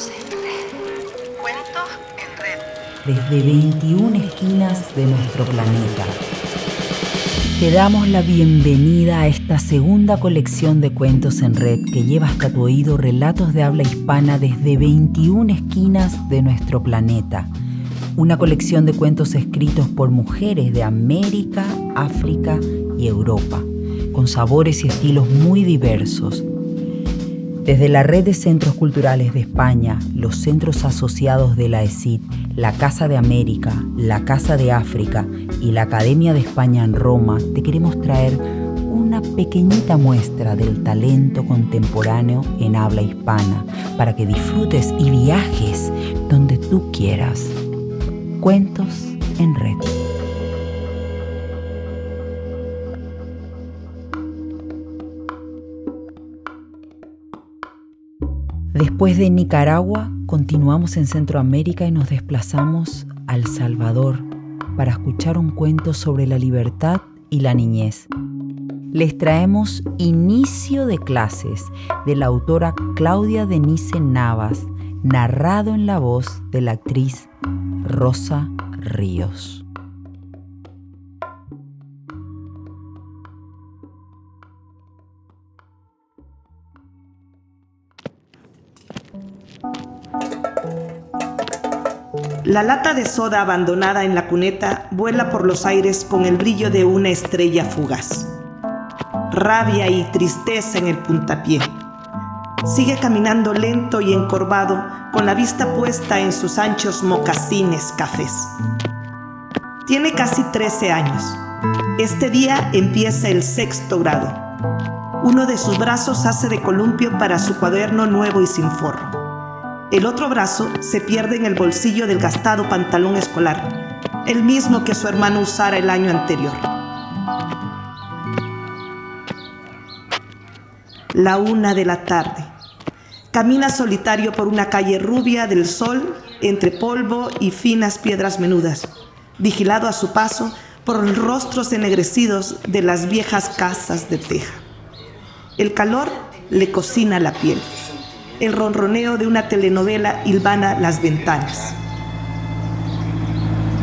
En red. Cuentos en red. Desde 21 esquinas de nuestro planeta. Te damos la bienvenida a esta segunda colección de cuentos en red que lleva hasta tu oído relatos de habla hispana desde 21 esquinas de nuestro planeta. Una colección de cuentos escritos por mujeres de América, África y Europa, con sabores y estilos muy diversos desde la Red de Centros Culturales de España, los centros asociados de la ESID, la Casa de América, la Casa de África y la Academia de España en Roma, te queremos traer una pequeñita muestra del talento contemporáneo en habla hispana para que disfrutes y viajes donde tú quieras. Cuentos en red. Después de Nicaragua, continuamos en Centroamérica y nos desplazamos a El Salvador para escuchar un cuento sobre la libertad y la niñez. Les traemos Inicio de clases de la autora Claudia Denise Navas, narrado en la voz de la actriz Rosa Ríos. La lata de soda abandonada en la cuneta vuela por los aires con el brillo de una estrella fugaz. Rabia y tristeza en el puntapié. Sigue caminando lento y encorvado con la vista puesta en sus anchos mocasines cafés. Tiene casi 13 años. Este día empieza el sexto grado. Uno de sus brazos hace de columpio para su cuaderno nuevo y sin forro. El otro brazo se pierde en el bolsillo del gastado pantalón escolar, el mismo que su hermano usara el año anterior. La una de la tarde. Camina solitario por una calle rubia del sol entre polvo y finas piedras menudas, vigilado a su paso por los rostros ennegrecidos de las viejas casas de teja. El calor le cocina la piel el ronroneo de una telenovela hilvana las ventanas.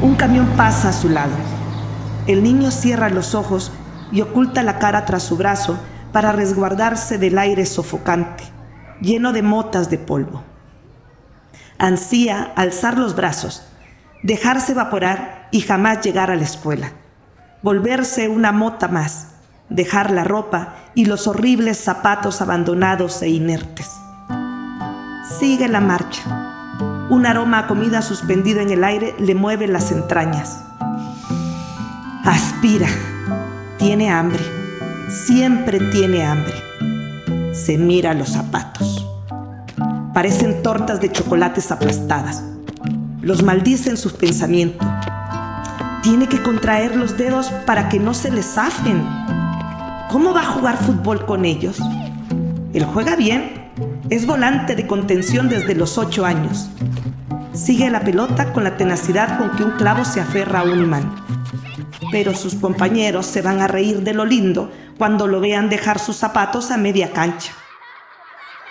Un camión pasa a su lado. El niño cierra los ojos y oculta la cara tras su brazo para resguardarse del aire sofocante, lleno de motas de polvo. Ansía alzar los brazos, dejarse evaporar y jamás llegar a la escuela, volverse una mota más, dejar la ropa y los horribles zapatos abandonados e inertes. Sigue la marcha. Un aroma a comida suspendido en el aire le mueve las entrañas. Aspira. Tiene hambre. Siempre tiene hambre. Se mira los zapatos. Parecen tortas de chocolates aplastadas. Los maldice en sus pensamientos. Tiene que contraer los dedos para que no se les zafen. ¿Cómo va a jugar fútbol con ellos? Él juega bien, es volante de contención desde los ocho años. Sigue la pelota con la tenacidad con que un clavo se aferra a un imán. Pero sus compañeros se van a reír de lo lindo cuando lo vean dejar sus zapatos a media cancha.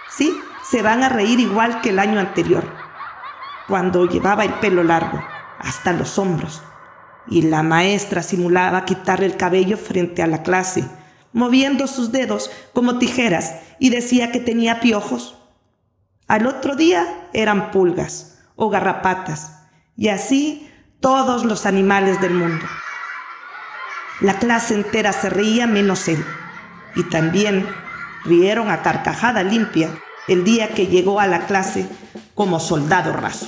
Sí, se van a reír igual que el año anterior, cuando llevaba el pelo largo, hasta los hombros, y la maestra simulaba quitarle el cabello frente a la clase moviendo sus dedos como tijeras y decía que tenía piojos. Al otro día eran pulgas o garrapatas y así todos los animales del mundo. La clase entera se reía menos él y también rieron a carcajada limpia el día que llegó a la clase como soldado raso.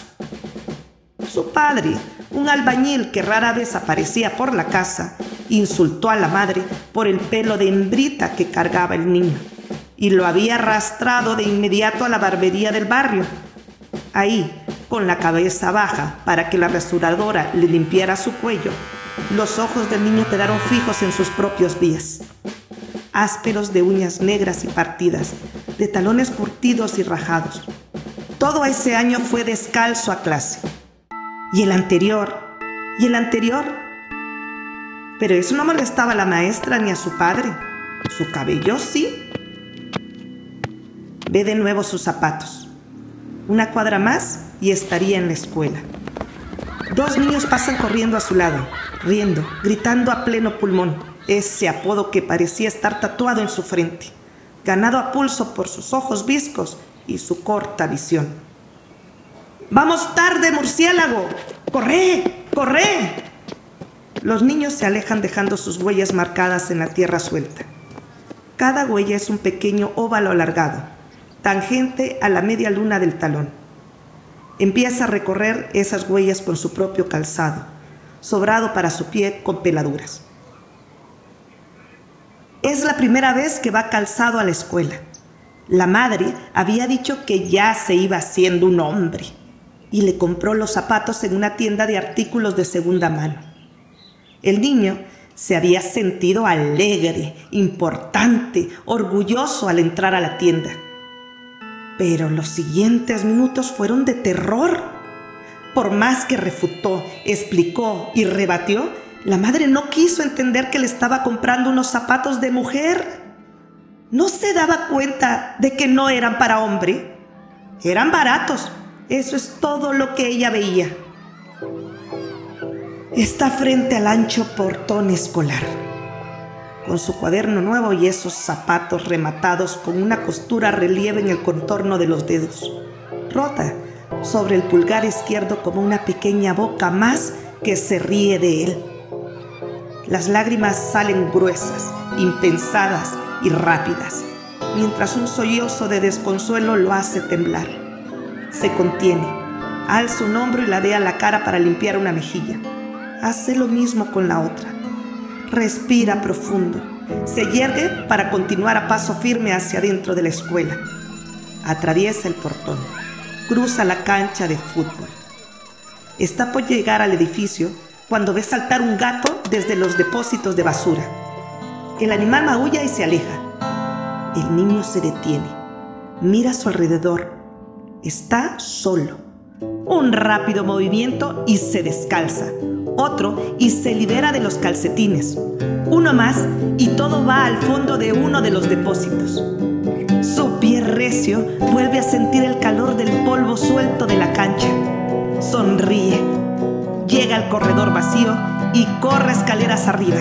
Su padre, un albañil que rara vez aparecía por la casa, insultó a la madre por el pelo de hembrita que cargaba el niño y lo había arrastrado de inmediato a la barbería del barrio. Ahí, con la cabeza baja para que la restauradora le limpiara su cuello, los ojos del niño quedaron fijos en sus propios pies, ásperos de uñas negras y partidas, de talones curtidos y rajados. Todo ese año fue descalzo a clase. Y el anterior, y el anterior, pero eso no molestaba a la maestra ni a su padre. Su cabello sí. Ve de nuevo sus zapatos. Una cuadra más y estaría en la escuela. Dos niños pasan corriendo a su lado, riendo, gritando a pleno pulmón, ese apodo que parecía estar tatuado en su frente, ganado a pulso por sus ojos viscos y su corta visión. ¡Vamos tarde, murciélago! ¡Corre! ¡Corre! Los niños se alejan dejando sus huellas marcadas en la tierra suelta. Cada huella es un pequeño óvalo alargado, tangente a la media luna del talón. Empieza a recorrer esas huellas con su propio calzado, sobrado para su pie con peladuras. Es la primera vez que va calzado a la escuela. La madre había dicho que ya se iba haciendo un hombre y le compró los zapatos en una tienda de artículos de segunda mano. El niño se había sentido alegre, importante, orgulloso al entrar a la tienda. Pero los siguientes minutos fueron de terror. Por más que refutó, explicó y rebatió, la madre no quiso entender que le estaba comprando unos zapatos de mujer. No se daba cuenta de que no eran para hombre. Eran baratos. Eso es todo lo que ella veía. Está frente al ancho portón escolar, con su cuaderno nuevo y esos zapatos rematados con una costura relieve en el contorno de los dedos, rota sobre el pulgar izquierdo como una pequeña boca más que se ríe de él. Las lágrimas salen gruesas, impensadas y rápidas, mientras un sollozo de desconsuelo lo hace temblar. Se contiene, alza un hombro y ladea la cara para limpiar una mejilla hace lo mismo con la otra. Respira profundo. Se yergue para continuar a paso firme hacia adentro de la escuela. Atraviesa el portón. Cruza la cancha de fútbol. Está por llegar al edificio cuando ve saltar un gato desde los depósitos de basura. El animal maulla y se aleja. El niño se detiene. Mira a su alrededor. Está solo. Un rápido movimiento y se descalza otro y se libera de los calcetines. Uno más y todo va al fondo de uno de los depósitos. Su pie recio vuelve a sentir el calor del polvo suelto de la cancha. Sonríe. Llega al corredor vacío y corre escaleras arriba.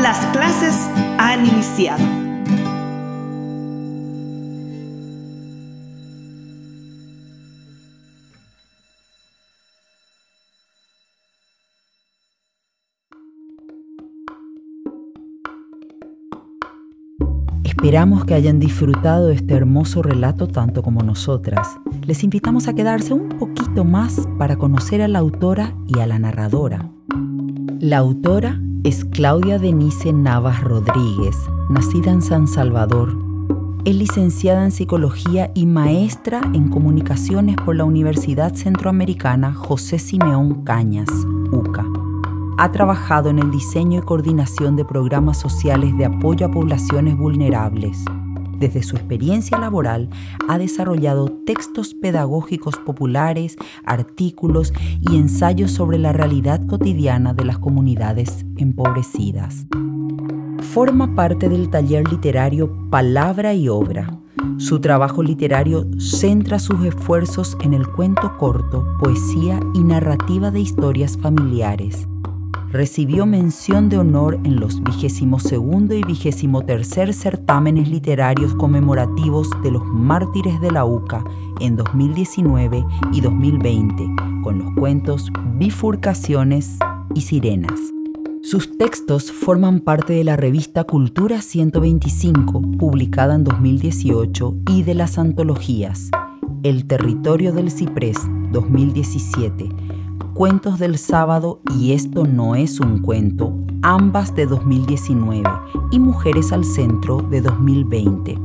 Las clases han iniciado. Esperamos que hayan disfrutado este hermoso relato tanto como nosotras. Les invitamos a quedarse un poquito más para conocer a la autora y a la narradora. La autora es Claudia Denise Navas Rodríguez, nacida en San Salvador. Es licenciada en psicología y maestra en comunicaciones por la Universidad Centroamericana José Simeón Cañas, UCA. Ha trabajado en el diseño y coordinación de programas sociales de apoyo a poblaciones vulnerables. Desde su experiencia laboral ha desarrollado textos pedagógicos populares, artículos y ensayos sobre la realidad cotidiana de las comunidades empobrecidas. Forma parte del taller literario Palabra y Obra. Su trabajo literario centra sus esfuerzos en el cuento corto, poesía y narrativa de historias familiares recibió mención de honor en los 22 y 23 certámenes literarios conmemorativos de los mártires de la UCA en 2019 y 2020, con los cuentos Bifurcaciones y Sirenas. Sus textos forman parte de la revista Cultura 125, publicada en 2018, y de las antologías El Territorio del Ciprés, 2017, Cuentos del Sábado y Esto no es un cuento, ambas de 2019, y Mujeres al Centro de 2020.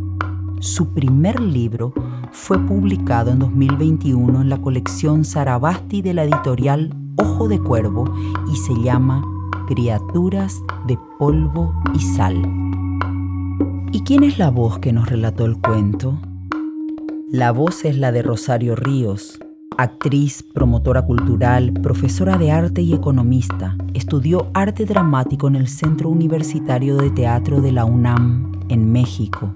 Su primer libro fue publicado en 2021 en la colección Sarabasti de la editorial Ojo de Cuervo y se llama Criaturas de Polvo y Sal. ¿Y quién es la voz que nos relató el cuento? La voz es la de Rosario Ríos, Actriz, promotora cultural, profesora de arte y economista, estudió arte dramático en el Centro Universitario de Teatro de la UNAM, en México.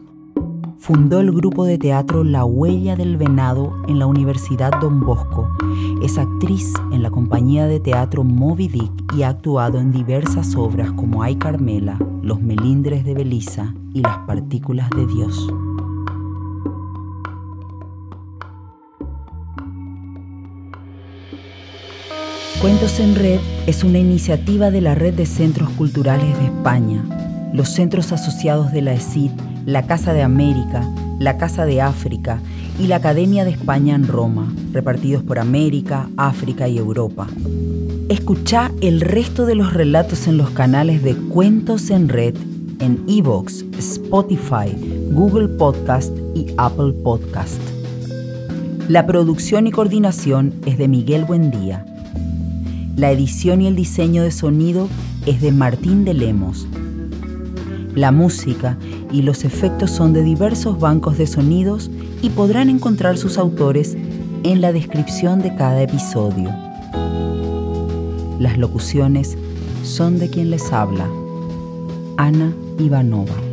fundó el grupo de teatro La Huella del Venado en la Universidad Don Bosco. Es actriz en la compañía de teatro Moby Dick y ha actuado en diversas obras como Ay Carmela, Los Melindres de Belisa y Las Partículas de Dios. Cuentos en Red es una iniciativa de la Red de Centros Culturales de España, los centros asociados de la ESID la Casa de América, la Casa de África y la Academia de España en Roma, repartidos por América, África y Europa. Escucha el resto de los relatos en los canales de Cuentos en Red en Evox, Spotify, Google Podcast y Apple Podcast. La producción y coordinación es de Miguel Buendía. La edición y el diseño de sonido es de Martín de Lemos la música y los efectos son de diversos bancos de sonidos y podrán encontrar sus autores en la descripción de cada episodio. Las locuciones son de quien les habla, Ana Ivanova.